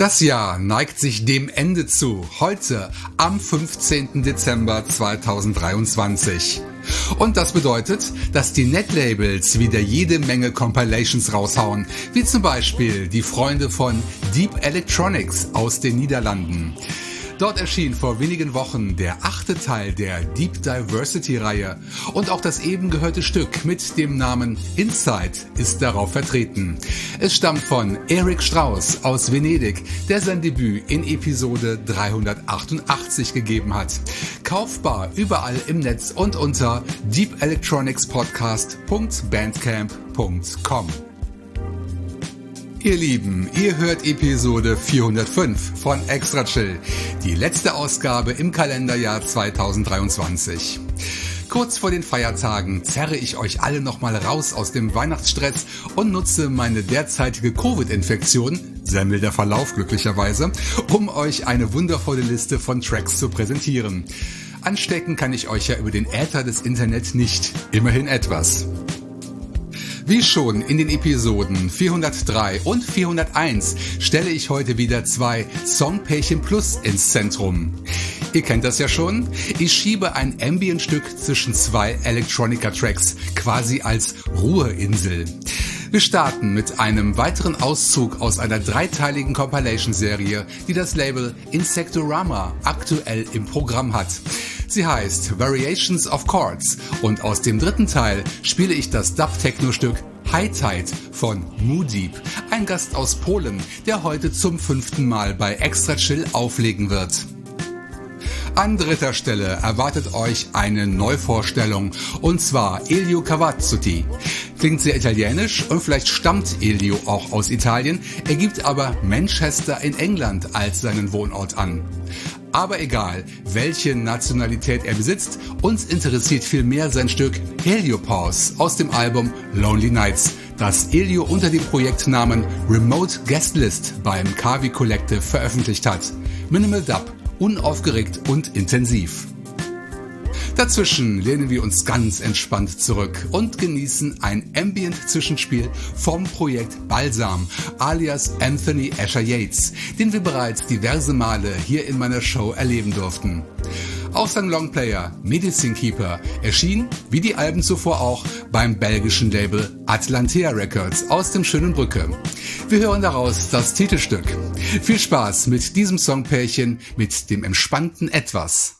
Das Jahr neigt sich dem Ende zu. Heute am 15. Dezember 2023. Und das bedeutet, dass die Netlabels wieder jede Menge Compilations raushauen, wie zum Beispiel die Freunde von Deep Electronics aus den Niederlanden. Dort erschien vor wenigen Wochen der achte Teil der Deep Diversity Reihe und auch das eben gehörte Stück mit dem Namen Inside ist darauf vertreten. Es stammt von Eric Strauss aus Venedig, der sein Debüt in Episode 388 gegeben hat. Kaufbar überall im Netz und unter deepelectronicspodcast.bandcamp.com. Ihr Lieben, ihr hört Episode 405 von Extra Chill, die letzte Ausgabe im Kalenderjahr 2023. Kurz vor den Feiertagen zerre ich euch alle nochmal raus aus dem Weihnachtsstress und nutze meine derzeitige Covid-Infektion, Semmel der Verlauf glücklicherweise, um euch eine wundervolle Liste von Tracks zu präsentieren. Anstecken kann ich euch ja über den Äther des Internet nicht. Immerhin etwas. Wie schon in den Episoden 403 und 401 stelle ich heute wieder zwei Songpärchen Plus ins Zentrum. Ihr kennt das ja schon. Ich schiebe ein Ambient-Stück zwischen zwei Electronica-Tracks, quasi als Ruheinsel. Wir starten mit einem weiteren Auszug aus einer dreiteiligen Compilation-Serie, die das Label Insectorama aktuell im Programm hat. Sie heißt Variations of Chords und aus dem dritten Teil spiele ich das Dub-Techno-Stück High Tide von Mooddeep, ein Gast aus Polen, der heute zum fünften Mal bei Extra Chill auflegen wird. An dritter Stelle erwartet euch eine Neuvorstellung und zwar Elio Cavazzuti. Klingt sehr italienisch und vielleicht stammt Elio auch aus Italien, er gibt aber Manchester in England als seinen Wohnort an. Aber egal, welche Nationalität er besitzt, uns interessiert vielmehr sein Stück Heliopause aus dem Album Lonely Nights, das Elio unter dem Projektnamen Remote Guestlist beim Kavi Collective veröffentlicht hat. Minimal Dub unaufgeregt und intensiv. Dazwischen lehnen wir uns ganz entspannt zurück und genießen ein Ambient-Zwischenspiel vom Projekt Balsam alias Anthony Asher Yates, den wir bereits diverse Male hier in meiner Show erleben durften. Auch sein Longplayer Medicine Keeper erschien, wie die Alben zuvor auch, beim belgischen Label Atlantea Records aus dem schönen Brücke. Wir hören daraus das Titelstück. Viel Spaß mit diesem Songpärchen mit dem entspannten Etwas.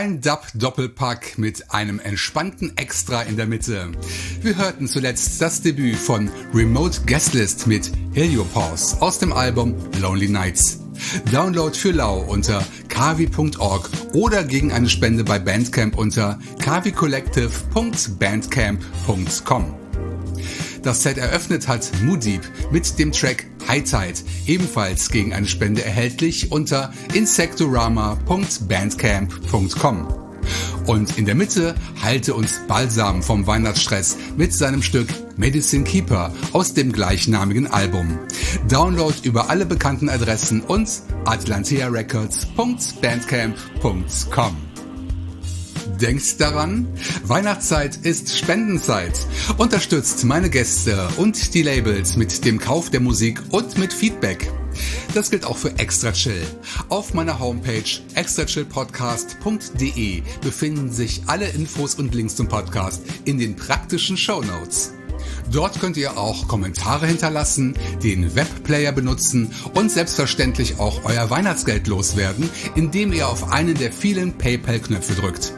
Ein Dub-Doppelpack mit einem entspannten Extra in der Mitte. Wir hörten zuletzt das Debüt von Remote Guestlist mit Heliopause aus dem Album Lonely Nights. Download für Lau unter kavi.org oder gegen eine Spende bei Bandcamp unter kavicollective.bandcamp.com. Das Set eröffnet hat Mudeep mit dem Track High Tide, ebenfalls gegen eine Spende erhältlich unter insectorama.bandcamp.com. Und in der Mitte halte uns Balsam vom Weihnachtsstress mit seinem Stück Medicine Keeper aus dem gleichnamigen Album. Download über alle bekannten Adressen und atlantearecords.bandcamp.com. Denkt daran, Weihnachtszeit ist Spendenzeit. Unterstützt meine Gäste und die Labels mit dem Kauf der Musik und mit Feedback. Das gilt auch für Extra Chill. Auf meiner Homepage extrachillpodcast.de befinden sich alle Infos und Links zum Podcast in den praktischen Show Notes. Dort könnt ihr auch Kommentare hinterlassen, den Webplayer benutzen und selbstverständlich auch euer Weihnachtsgeld loswerden, indem ihr auf einen der vielen PayPal-Knöpfe drückt.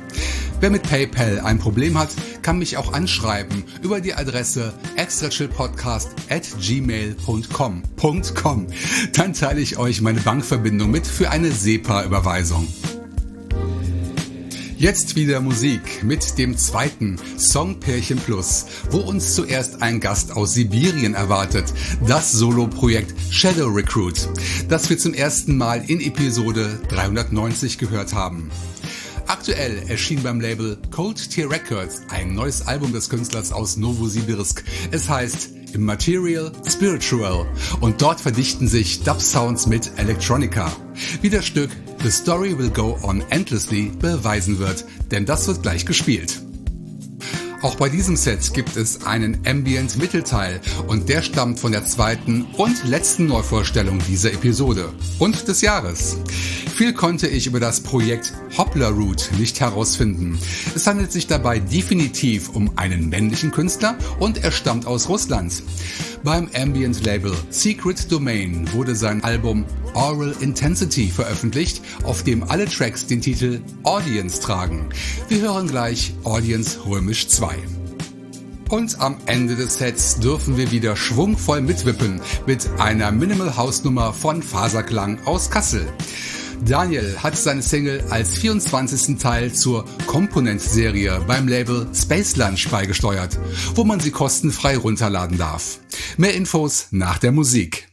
Wer mit PayPal ein Problem hat, kann mich auch anschreiben über die Adresse extrachillpodcast at gmail.com. Dann teile ich euch meine Bankverbindung mit für eine SEPA-Überweisung. Jetzt wieder Musik mit dem zweiten Songpärchen Plus, wo uns zuerst ein Gast aus Sibirien erwartet, das Soloprojekt Shadow Recruit, das wir zum ersten Mal in Episode 390 gehört haben. Aktuell erschien beim Label Cold Tear Records ein neues Album des Künstlers aus Novosibirsk. Es heißt Immaterial Spiritual und dort verdichten sich Dub-Sounds mit Electronica. Wie das Stück The Story Will Go On Endlessly beweisen wird, denn das wird gleich gespielt. Auch bei diesem Set gibt es einen Ambient Mittelteil und der stammt von der zweiten und letzten Neuvorstellung dieser Episode und des Jahres. Viel konnte ich über das Projekt Hoppler Root nicht herausfinden. Es handelt sich dabei definitiv um einen männlichen Künstler und er stammt aus Russland. Beim Ambient Label Secret Domain wurde sein Album Oral Intensity veröffentlicht, auf dem alle Tracks den Titel Audience tragen. Wir hören gleich Audience Römisch 2. Und am Ende des Sets dürfen wir wieder schwungvoll mitwippen mit einer Minimal House Nummer von Faserklang aus Kassel. Daniel hat seine Single als 24. Teil zur Component-Serie beim Label Space Lunch beigesteuert, wo man sie kostenfrei runterladen darf. Mehr Infos nach der Musik.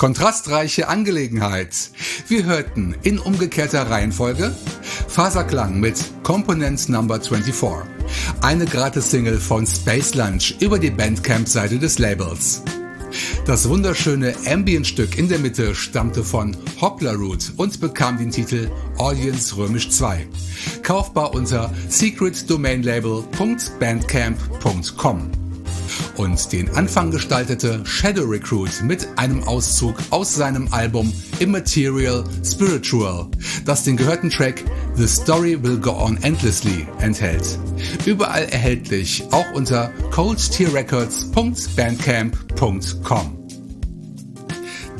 Kontrastreiche Angelegenheit. Wir hörten in umgekehrter Reihenfolge Faserklang mit Component Number 24. Eine gratis Single von Space Lunch über die Bandcamp-Seite des Labels. Das wunderschöne Ambient-Stück in der Mitte stammte von Hoppler Root und bekam den Titel Audience Römisch 2. Kaufbar unter secretdomainlabel.bandcamp.com und den Anfang gestaltete Shadow Recruit mit einem Auszug aus seinem Album Immaterial Spiritual, das den gehörten Track The Story Will Go On Endlessly enthält. Überall erhältlich, auch unter coldtierrecords.bandcamp.com.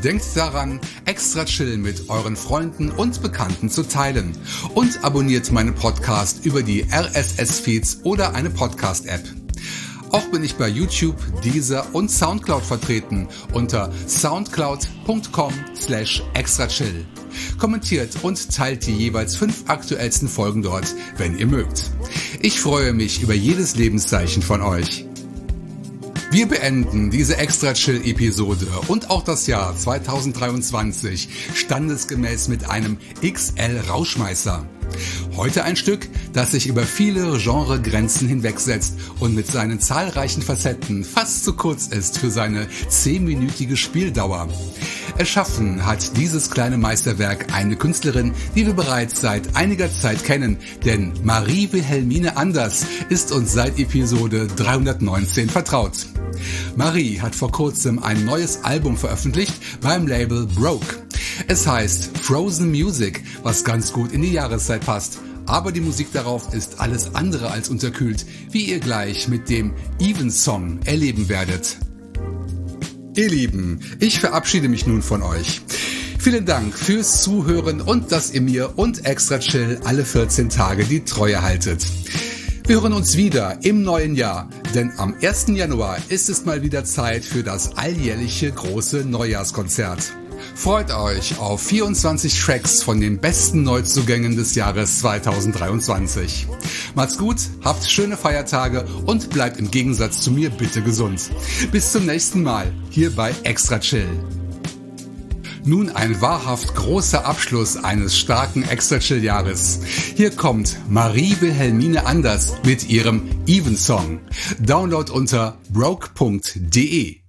Denkt daran, extra chill mit euren Freunden und Bekannten zu teilen und abonniert meinen Podcast über die RSS-Feeds oder eine Podcast-App. Auch bin ich bei YouTube, Deezer und Soundcloud vertreten unter soundcloud.com slash extrachill. Kommentiert und teilt die jeweils fünf aktuellsten Folgen dort, wenn ihr mögt. Ich freue mich über jedes Lebenszeichen von euch. Wir beenden diese extra chill Episode und auch das Jahr 2023 standesgemäß mit einem XL Rauschmeißer. Heute ein Stück, das sich über viele Genregrenzen hinwegsetzt und mit seinen zahlreichen Facetten fast zu kurz ist für seine zehnminütige Spieldauer. Erschaffen hat dieses kleine Meisterwerk eine Künstlerin, die wir bereits seit einiger Zeit kennen, denn Marie Wilhelmine Anders ist uns seit Episode 319 vertraut. Marie hat vor kurzem ein neues Album veröffentlicht beim Label Broke. Es heißt Frozen Music, was ganz gut in die Jahreszeit passt. Aber die Musik darauf ist alles andere als unterkühlt, wie ihr gleich mit dem Even Song erleben werdet. Ihr Lieben, ich verabschiede mich nun von euch. Vielen Dank fürs Zuhören und dass ihr mir und Extra Chill alle 14 Tage die Treue haltet. Wir hören uns wieder im neuen Jahr, denn am 1. Januar ist es mal wieder Zeit für das alljährliche große Neujahrskonzert. Freut euch auf 24 Tracks von den besten Neuzugängen des Jahres 2023. Macht's gut, habt schöne Feiertage und bleibt im Gegensatz zu mir bitte gesund. Bis zum nächsten Mal hier bei Extra Chill. Nun ein wahrhaft großer Abschluss eines starken Extra Chill Jahres. Hier kommt Marie Wilhelmine Anders mit ihrem Even Song. Download unter broke.de.